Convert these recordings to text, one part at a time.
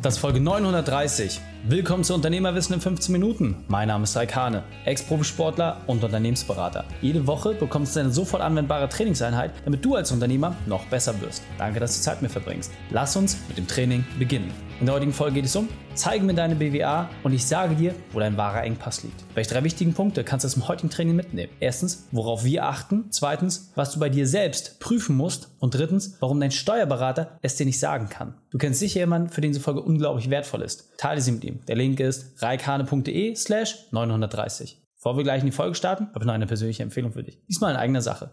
Das ist Folge 930. Willkommen zu Unternehmerwissen in 15 Minuten. Mein Name ist Raikane, Ex-Profisportler und Unternehmensberater. Jede Woche bekommst du eine sofort anwendbare Trainingseinheit, damit du als Unternehmer noch besser wirst. Danke, dass du Zeit mit mir verbringst. Lass uns mit dem Training beginnen. In der heutigen Folge geht es um, zeige mir deine BWA und ich sage dir, wo dein wahrer Engpass liegt. Welche drei wichtigen Punkte kannst du aus dem heutigen Training mitnehmen? Erstens, worauf wir achten. Zweitens, was du bei dir selbst prüfen musst. Und drittens, warum dein Steuerberater es dir nicht sagen kann. Du kennst sicher jemanden, für den diese Folge unglaublich wertvoll ist. Teile sie mit ihm. Der Link ist reikane.de slash 930. Bevor wir gleich in die Folge starten, habe ich noch eine persönliche Empfehlung für dich. Diesmal in eigener Sache.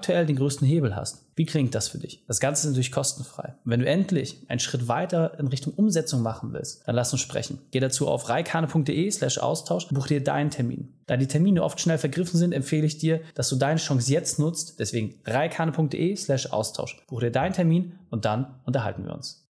den größten Hebel hast. Wie klingt das für dich? Das Ganze ist natürlich kostenfrei. wenn du endlich einen Schritt weiter in Richtung Umsetzung machen willst, dann lass uns sprechen. Geh dazu auf reikane.de slash Austausch und buch dir deinen Termin. Da die Termine oft schnell vergriffen sind, empfehle ich dir, dass du deine Chance jetzt nutzt. Deswegen reikane.de slash Austausch. Buch dir deinen Termin und dann unterhalten wir uns.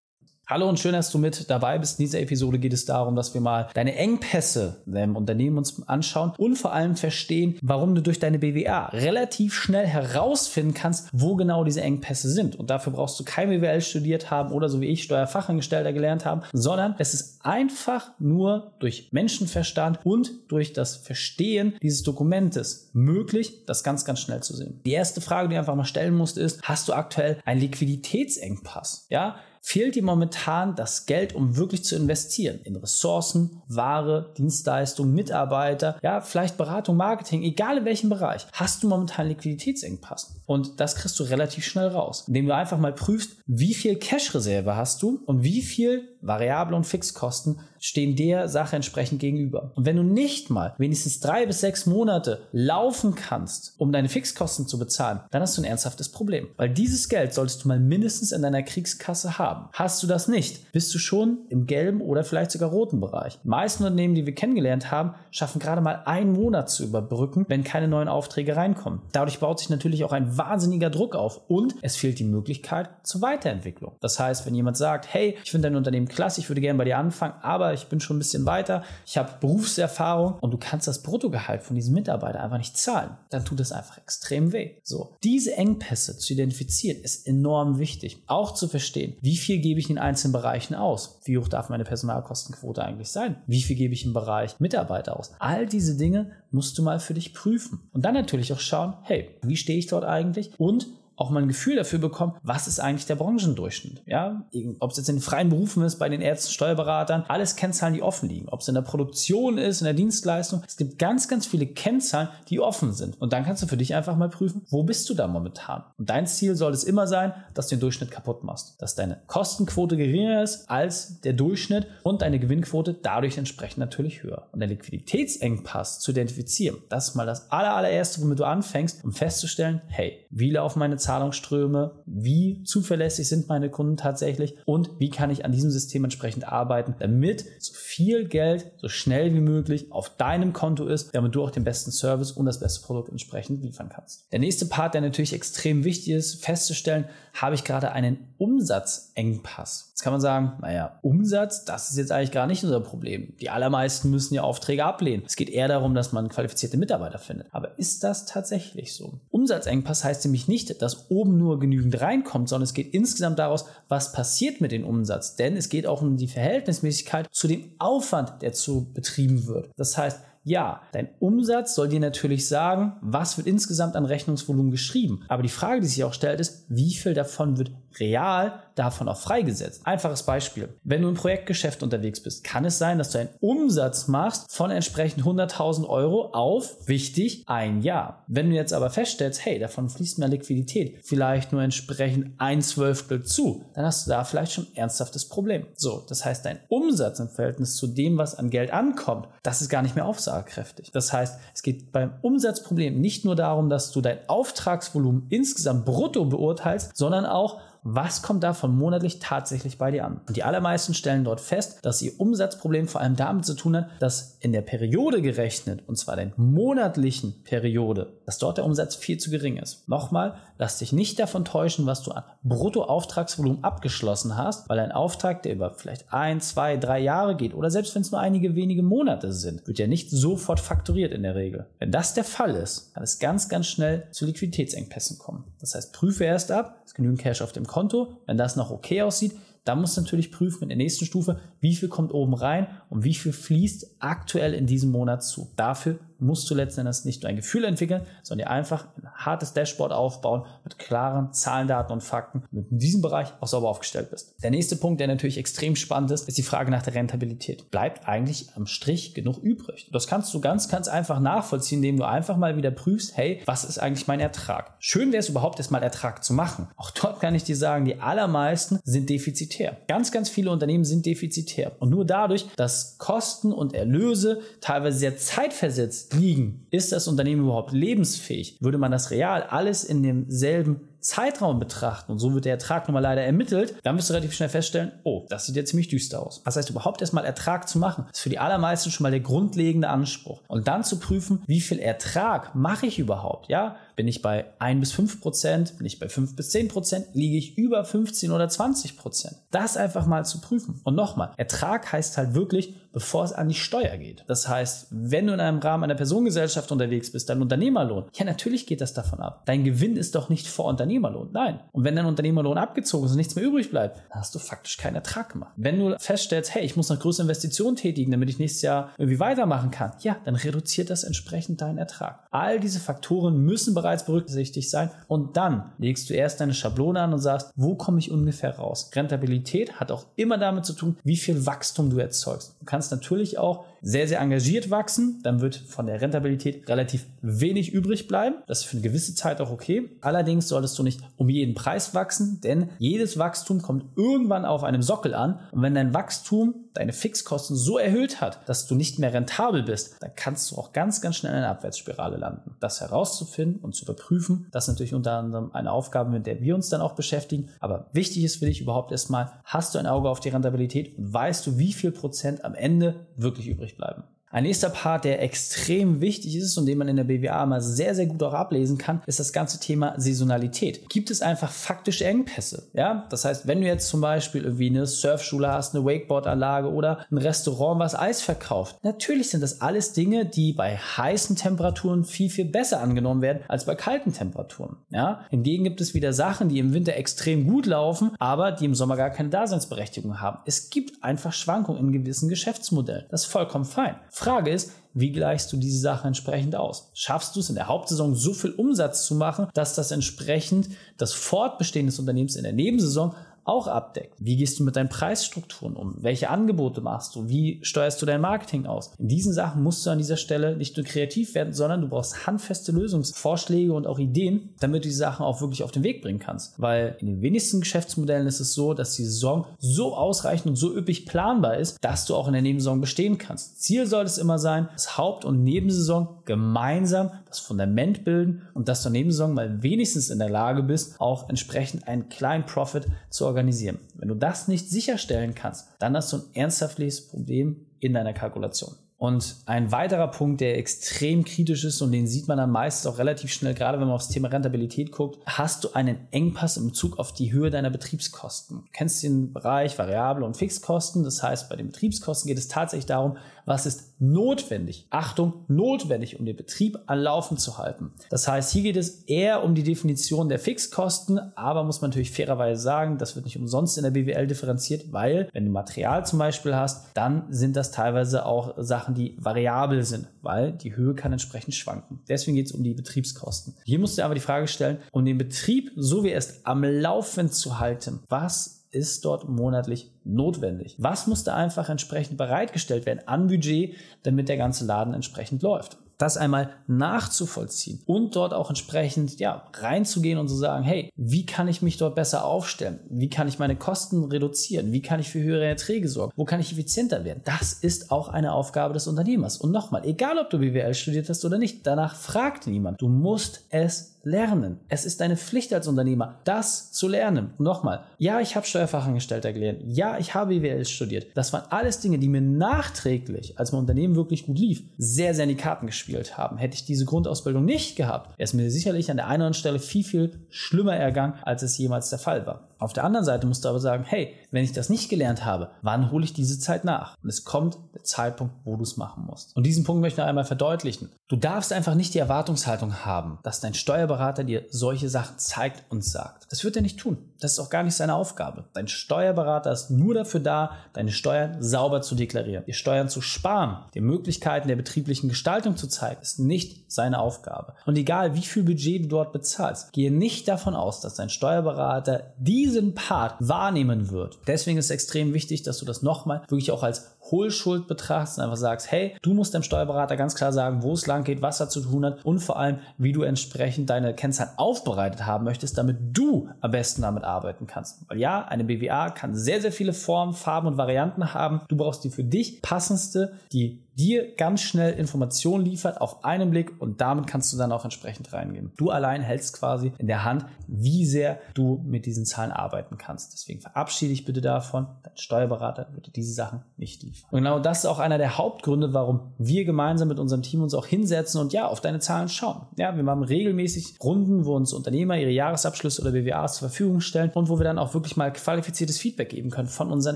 Hallo und schön, dass du mit dabei bist. In dieser Episode geht es darum, dass wir mal deine Engpässe im Unternehmen uns anschauen und vor allem verstehen, warum du durch deine BWA relativ schnell herausfinden kannst, wo genau diese Engpässe sind. Und dafür brauchst du kein BWL studiert haben oder so wie ich Steuerfachangestellter gelernt haben, sondern es ist einfach nur durch Menschenverstand und durch das Verstehen dieses Dokumentes möglich, das ganz, ganz schnell zu sehen. Die erste Frage, die du einfach mal stellen musst, ist, hast du aktuell einen Liquiditätsengpass? Ja, fehlt dir momentan das Geld, um wirklich zu investieren in Ressourcen, Ware, Dienstleistungen, Mitarbeiter, ja, vielleicht Beratung, Marketing, egal in welchem Bereich, hast du momentan Liquiditätsengpass. Und das kriegst du relativ schnell raus, indem du einfach mal prüfst, wie viel Cash-Reserve hast du und wie viel Variable und Fixkosten stehen der Sache entsprechend gegenüber. Und wenn du nicht mal wenigstens drei bis sechs Monate laufen kannst, um deine Fixkosten zu bezahlen, dann hast du ein ernsthaftes Problem. Weil dieses Geld solltest du mal mindestens in deiner Kriegskasse haben. Hast du das nicht, bist du schon im gelben oder vielleicht sogar roten Bereich. Die meisten Unternehmen, die wir kennengelernt haben, schaffen gerade mal einen Monat zu überbrücken, wenn keine neuen Aufträge reinkommen. Dadurch baut sich natürlich auch ein wahnsinniger Druck auf und es fehlt die Möglichkeit zur Weiterentwicklung. Das heißt, wenn jemand sagt, hey, ich finde dein Unternehmen klasse, ich würde gerne bei dir anfangen, aber ich bin schon ein bisschen weiter, ich habe Berufserfahrung und du kannst das Bruttogehalt von diesem Mitarbeiter einfach nicht zahlen, dann tut das einfach extrem weh. So, diese Engpässe zu identifizieren ist enorm wichtig. Auch zu verstehen, wie viel gebe ich in einzelnen Bereichen aus? Wie hoch darf meine Personalkostenquote eigentlich sein? Wie viel gebe ich im Bereich Mitarbeiter aus? All diese Dinge musst du mal für dich prüfen. Und dann natürlich auch schauen, hey, wie stehe ich dort eigentlich? Und auch mal ein Gefühl dafür bekommen, was ist eigentlich der Branchendurchschnitt. Ja, ob es jetzt in den freien Berufen ist, bei den Ärzten, Steuerberatern, alles Kennzahlen, die offen liegen. Ob es in der Produktion ist, in der Dienstleistung. Es gibt ganz, ganz viele Kennzahlen, die offen sind. Und dann kannst du für dich einfach mal prüfen, wo bist du da momentan? Und dein Ziel soll es immer sein, dass du den Durchschnitt kaputt machst. Dass deine Kostenquote geringer ist als der Durchschnitt und deine Gewinnquote dadurch entsprechend natürlich höher. Und der Liquiditätsengpass zu identifizieren, das ist mal das allererste, womit du anfängst, um festzustellen, hey, wie laufen meine Zahlen Zahlungsströme, wie zuverlässig sind meine Kunden tatsächlich und wie kann ich an diesem System entsprechend arbeiten, damit so viel Geld so schnell wie möglich auf deinem Konto ist, damit du auch den besten Service und das beste Produkt entsprechend liefern kannst. Der nächste Part, der natürlich extrem wichtig ist, festzustellen, habe ich gerade einen Umsatzengpass. Jetzt kann man sagen, naja, Umsatz, das ist jetzt eigentlich gar nicht unser Problem. Die allermeisten müssen ja Aufträge ablehnen. Es geht eher darum, dass man qualifizierte Mitarbeiter findet. Aber ist das tatsächlich so? Umsatzengpass heißt nämlich nicht, dass oben nur genügend reinkommt, sondern es geht insgesamt daraus, was passiert mit dem Umsatz. Denn es geht auch um die Verhältnismäßigkeit zu dem Aufwand, der zu betrieben wird. Das heißt, ja, dein Umsatz soll dir natürlich sagen, was wird insgesamt an Rechnungsvolumen geschrieben. Aber die Frage, die sich auch stellt, ist, wie viel davon wird real davon auch freigesetzt. Einfaches Beispiel. Wenn du im Projektgeschäft unterwegs bist, kann es sein, dass du einen Umsatz machst von entsprechend 100.000 Euro auf, wichtig, ein Jahr. Wenn du jetzt aber feststellst, hey, davon fließt mehr Liquidität, vielleicht nur entsprechend ein Zwölftel zu, dann hast du da vielleicht schon ein ernsthaftes Problem. So, das heißt, dein Umsatz im Verhältnis zu dem, was an Geld ankommt, das ist gar nicht mehr aufsagekräftig. Das heißt, es geht beim Umsatzproblem nicht nur darum, dass du dein Auftragsvolumen insgesamt brutto beurteilst, sondern auch, was kommt davon monatlich tatsächlich bei dir an. Und die allermeisten stellen dort fest, dass ihr Umsatzproblem vor allem damit zu tun hat, dass in der Periode gerechnet, und zwar der monatlichen Periode, dass dort der Umsatz viel zu gering ist. Nochmal, lass dich nicht davon täuschen, was du an Bruttoauftragsvolumen abgeschlossen hast, weil ein Auftrag, der über vielleicht ein, zwei, drei Jahre geht oder selbst wenn es nur einige wenige Monate sind, wird ja nicht sofort fakturiert in der Regel. Wenn das der Fall ist, kann es ganz, ganz schnell zu Liquiditätsengpässen kommen. Das heißt, prüfe erst ab, ist genügend Cash auf dem Konto. Wenn das noch okay aussieht, dann musst du natürlich prüfen in der nächsten Stufe, wie viel kommt oben rein und wie viel fließt aktuell in diesem Monat zu. Dafür musst du letzten Endes nicht nur ein Gefühl entwickeln, sondern dir einfach ein hartes Dashboard aufbauen mit klaren Zahlen, Daten und Fakten, damit in diesem Bereich auch sauber aufgestellt bist. Der nächste Punkt, der natürlich extrem spannend ist, ist die Frage nach der Rentabilität. Bleibt eigentlich am Strich genug übrig? Das kannst du ganz, ganz einfach nachvollziehen, indem du einfach mal wieder prüfst, hey, was ist eigentlich mein Ertrag? Schön wäre es überhaupt erstmal Ertrag zu machen. Auch dort kann ich dir sagen, die allermeisten sind defizitär. Ganz, ganz viele Unternehmen sind defizitär. Und nur dadurch, dass Kosten und Erlöse teilweise sehr zeitversetzt liegen. Ist das Unternehmen überhaupt lebensfähig? Würde man das real alles in demselben Zeitraum betrachten und so wird der Ertrag nun mal leider ermittelt, dann wirst du relativ schnell feststellen, oh, das sieht ja ziemlich düster aus. Das heißt, überhaupt erstmal Ertrag zu machen, ist für die allermeisten schon mal der grundlegende Anspruch. Und dann zu prüfen, wie viel Ertrag mache ich überhaupt? Ja, bin ich bei 1 bis 5 Prozent? Bin ich bei 5 bis 10 Prozent? Liege ich über 15 oder 20 Prozent? Das einfach mal zu prüfen. Und nochmal, Ertrag heißt halt wirklich, bevor es an die Steuer geht. Das heißt, wenn du in einem Rahmen einer Personengesellschaft unterwegs bist, dein Unternehmerlohn, ja, natürlich geht das davon ab. Dein Gewinn ist doch nicht vor Unternehmerlohn. Nein. Und wenn dein Unternehmerlohn abgezogen ist und nichts mehr übrig bleibt, dann hast du faktisch keinen Ertrag gemacht. Wenn du feststellst, hey, ich muss noch größere Investitionen tätigen, damit ich nächstes Jahr irgendwie weitermachen kann, ja, dann reduziert das entsprechend deinen Ertrag. All diese Faktoren müssen bereits berücksichtigt sein und dann legst du erst deine Schablone an und sagst, wo komme ich ungefähr raus? Rentabilität hat auch immer damit zu tun, wie viel Wachstum du erzeugst. Du kannst natürlich auch sehr, sehr engagiert wachsen, dann wird von der Rentabilität relativ wenig übrig bleiben. Das ist für eine gewisse Zeit auch okay. Allerdings solltest du nicht um jeden Preis wachsen, denn jedes Wachstum kommt irgendwann auf einem Sockel an. Und wenn dein Wachstum deine Fixkosten so erhöht hat, dass du nicht mehr rentabel bist, dann kannst du auch ganz, ganz schnell in einer Abwärtsspirale landen. Das herauszufinden und zu überprüfen, das ist natürlich unter anderem eine Aufgabe, mit der wir uns dann auch beschäftigen. Aber wichtig ist für dich überhaupt erstmal, hast du ein Auge auf die Rentabilität und weißt du, wie viel Prozent am Ende wirklich übrig übrig bleiben. Ein nächster Part, der extrem wichtig ist und den man in der BWA mal sehr, sehr gut auch ablesen kann, ist das ganze Thema Saisonalität. Gibt es einfach faktische Engpässe? Ja, das heißt, wenn du jetzt zum Beispiel irgendwie eine Surfschule hast, eine Wakeboard-Anlage oder ein Restaurant, was Eis verkauft. Natürlich sind das alles Dinge, die bei heißen Temperaturen viel, viel besser angenommen werden als bei kalten Temperaturen. Ja, hingegen gibt es wieder Sachen, die im Winter extrem gut laufen, aber die im Sommer gar keine Daseinsberechtigung haben. Es gibt einfach Schwankungen in gewissen Geschäftsmodellen. Das ist vollkommen fein. Frage ist, wie gleichst du diese Sache entsprechend aus? Schaffst du es in der Hauptsaison so viel Umsatz zu machen, dass das entsprechend das Fortbestehen des Unternehmens in der Nebensaison auch abdeckt. Wie gehst du mit deinen Preisstrukturen um? Welche Angebote machst du? Wie steuerst du dein Marketing aus? In diesen Sachen musst du an dieser Stelle nicht nur kreativ werden, sondern du brauchst handfeste Lösungsvorschläge und auch Ideen, damit du die Sachen auch wirklich auf den Weg bringen kannst. Weil in den wenigsten Geschäftsmodellen ist es so, dass die Saison so ausreichend und so üppig planbar ist, dass du auch in der Nebensaison bestehen kannst. Ziel soll es immer sein, dass Haupt- und Nebensaison gemeinsam das Fundament bilden und dass du in der Nebensaison mal wenigstens in der Lage bist, auch entsprechend einen kleinen Profit zu organisieren. Wenn du das nicht sicherstellen kannst, dann hast du ein ernsthaftes Problem in deiner Kalkulation. Und ein weiterer Punkt, der extrem kritisch ist und den sieht man dann meistens auch relativ schnell, gerade wenn man aufs Thema Rentabilität guckt, hast du einen Engpass im Bezug auf die Höhe deiner Betriebskosten. Du kennst den Bereich Variable und Fixkosten. Das heißt, bei den Betriebskosten geht es tatsächlich darum, was ist notwendig. Achtung, notwendig, um den Betrieb an Laufen zu halten. Das heißt, hier geht es eher um die Definition der Fixkosten, aber muss man natürlich fairerweise sagen, das wird nicht umsonst in der BWL differenziert, weil wenn du Material zum Beispiel hast, dann sind das teilweise auch Sachen, die variabel sind, weil die Höhe kann entsprechend schwanken. Deswegen geht es um die Betriebskosten. Hier musst du aber die Frage stellen, um den Betrieb so wie er ist am Laufen zu halten, was ist dort monatlich notwendig? Was musste einfach entsprechend bereitgestellt werden an Budget, damit der ganze Laden entsprechend läuft? das einmal nachzuvollziehen und dort auch entsprechend ja, reinzugehen und zu sagen, hey, wie kann ich mich dort besser aufstellen? Wie kann ich meine Kosten reduzieren? Wie kann ich für höhere Erträge sorgen? Wo kann ich effizienter werden? Das ist auch eine Aufgabe des Unternehmers. Und nochmal, egal ob du BWL studiert hast oder nicht, danach fragt niemand. Du musst es lernen. Es ist deine Pflicht als Unternehmer, das zu lernen. Nochmal, ja, ich habe Steuerfachangestellter gelernt. Ja, ich habe BWL studiert. Das waren alles Dinge, die mir nachträglich, als mein Unternehmen wirklich gut lief, sehr, sehr in die Karten gespielt haben. Hätte ich diese Grundausbildung nicht gehabt, wäre es mir sicherlich an der einen oder anderen Stelle viel, viel schlimmer ergangen, als es jemals der Fall war. Auf der anderen Seite musst du aber sagen, hey, wenn ich das nicht gelernt habe, wann hole ich diese Zeit nach? Und es kommt der Zeitpunkt, wo du es machen musst. Und diesen Punkt möchte ich noch einmal verdeutlichen. Du darfst einfach nicht die Erwartungshaltung haben, dass dein Steuerberater dir solche Sachen zeigt und sagt. Das wird er nicht tun. Das ist auch gar nicht seine Aufgabe. Dein Steuerberater ist nur dafür da, deine Steuern sauber zu deklarieren. Die Steuern zu sparen, die Möglichkeiten der betrieblichen Gestaltung zu zeigen, ist nicht seine Aufgabe. Und egal, wie viel Budget du dort bezahlst, gehe nicht davon aus, dass dein Steuerberater diese diesen Part wahrnehmen wird. Deswegen ist es extrem wichtig, dass du das nochmal wirklich auch als Hohlschuld betrachtest und einfach sagst, hey, du musst dem Steuerberater ganz klar sagen, wo es lang geht, was er zu tun hat und vor allem, wie du entsprechend deine Kennzahlen aufbereitet haben möchtest, damit du am besten damit arbeiten kannst. Weil ja, eine BWA kann sehr, sehr viele Formen, Farben und Varianten haben. Du brauchst die für dich passendste, die dir ganz schnell Informationen liefert auf einen Blick und damit kannst du dann auch entsprechend reingehen. Du allein hältst quasi in der Hand, wie sehr du mit diesen Zahlen arbeiten kannst. Deswegen verabschiede dich bitte davon. Dein Steuerberater wird dir diese Sachen nicht liefern. Und genau das ist auch einer der Hauptgründe, warum wir gemeinsam mit unserem Team uns auch hinsetzen und ja, auf deine Zahlen schauen. Ja, wir machen regelmäßig Runden, wo uns Unternehmer ihre Jahresabschlüsse oder BWAs zur Verfügung stellen und wo wir dann auch wirklich mal qualifiziertes Feedback geben können von unseren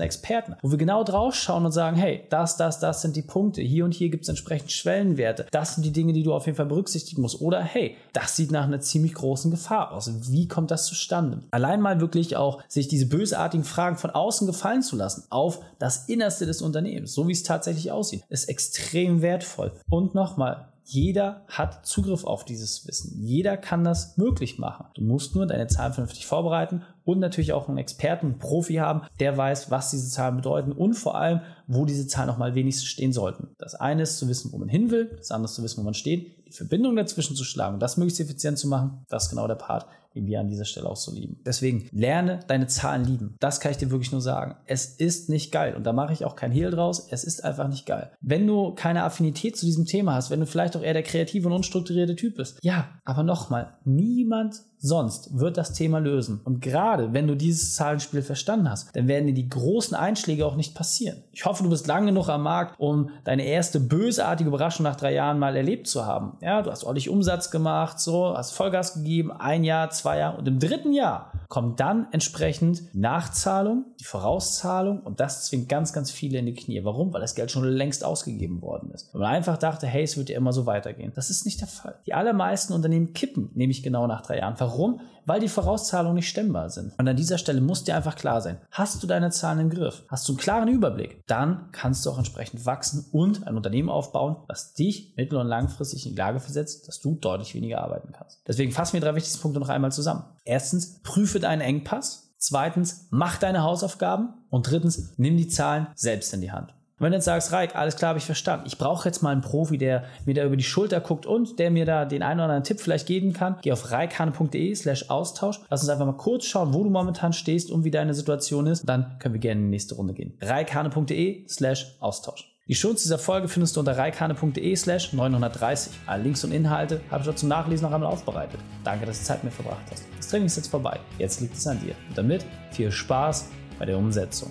Experten, wo wir genau drauf schauen und sagen, hey, das, das, das sind die Punkte. Hier und hier gibt es entsprechend Schwellenwerte. Das sind die Dinge, die du auf jeden Fall berücksichtigen musst. Oder hey, das sieht nach einer ziemlich großen Gefahr aus. Wie kommt das zustande? Allein mal wirklich auch sich diese bösartigen Fragen von außen gefallen zu lassen auf das Innerste des Unternehmens Unternehmens, so wie es tatsächlich aussieht, ist extrem wertvoll. Und nochmal, jeder hat Zugriff auf dieses Wissen. Jeder kann das möglich machen. Du musst nur deine Zahlen vernünftig vorbereiten und natürlich auch einen Experten, einen Profi haben, der weiß, was diese Zahlen bedeuten und vor allem, wo diese Zahlen noch mal wenigstens stehen sollten. Das eine ist zu wissen, wo man hin will, das andere ist zu wissen, wo man steht, die Verbindung dazwischen zu schlagen und das möglichst effizient zu machen, das ist genau der Part, den wir an dieser Stelle auch so lieben. Deswegen lerne deine Zahlen lieben. Das kann ich dir wirklich nur sagen. Es ist nicht geil und da mache ich auch kein Hehl draus. Es ist einfach nicht geil. Wenn du keine Affinität zu diesem Thema hast, wenn du vielleicht auch eher der kreative und unstrukturierte Typ bist, ja, aber nochmal, niemand sonst wird das Thema lösen. Und gerade wenn du dieses Zahlenspiel verstanden hast, dann werden dir die großen Einschläge auch nicht passieren. Ich hoffe, du bist lange genug am Markt, um deine erste bösartige Überraschung nach drei Jahren mal erlebt zu haben. Ja, du hast ordentlich Umsatz gemacht, so, hast Vollgas gegeben, ein Jahr, zwei Jahre und im dritten Jahr kommt dann entsprechend Nachzahlung, die Vorauszahlung und das zwingt ganz, ganz viele in die Knie. Warum? Weil das Geld schon längst ausgegeben worden ist. Weil man einfach dachte, hey, es wird ja immer so weitergehen. Das ist nicht der Fall. Die allermeisten Unternehmen kippen nämlich genau nach drei Jahren. Warum? Weil die Vorauszahlungen nicht stemmbar sind. Und an dieser Stelle muss dir einfach klar sein, hast du deine Zahlen im Griff? Hast du einen klaren Überblick? Dann kannst du auch entsprechend wachsen und ein Unternehmen aufbauen, was dich mittel- und langfristig in die Lage versetzt, dass du deutlich weniger arbeiten kannst. Deswegen fassen wir drei wichtigste Punkte noch einmal zusammen. Erstens, prüfe deinen Engpass. Zweitens, mach deine Hausaufgaben. Und drittens, nimm die Zahlen selbst in die Hand. Und wenn du jetzt sagst, Reik, alles klar, habe ich verstanden. Ich brauche jetzt mal einen Profi, der mir da über die Schulter guckt und der mir da den einen oder anderen Tipp vielleicht geben kann. Geh auf reikane.de slash Austausch. Lass uns einfach mal kurz schauen, wo du momentan stehst und wie deine Situation ist. Dann können wir gerne in die nächste Runde gehen. reikane.de slash Austausch. Die Schutz dieser Folge findest du unter reikane.de slash 930. Alle Links und Inhalte habe ich dort zum Nachlesen noch einmal aufbereitet. Danke, dass du Zeit mit verbracht hast. Das Training ist jetzt vorbei. Jetzt liegt es an dir. Und damit viel Spaß bei der Umsetzung.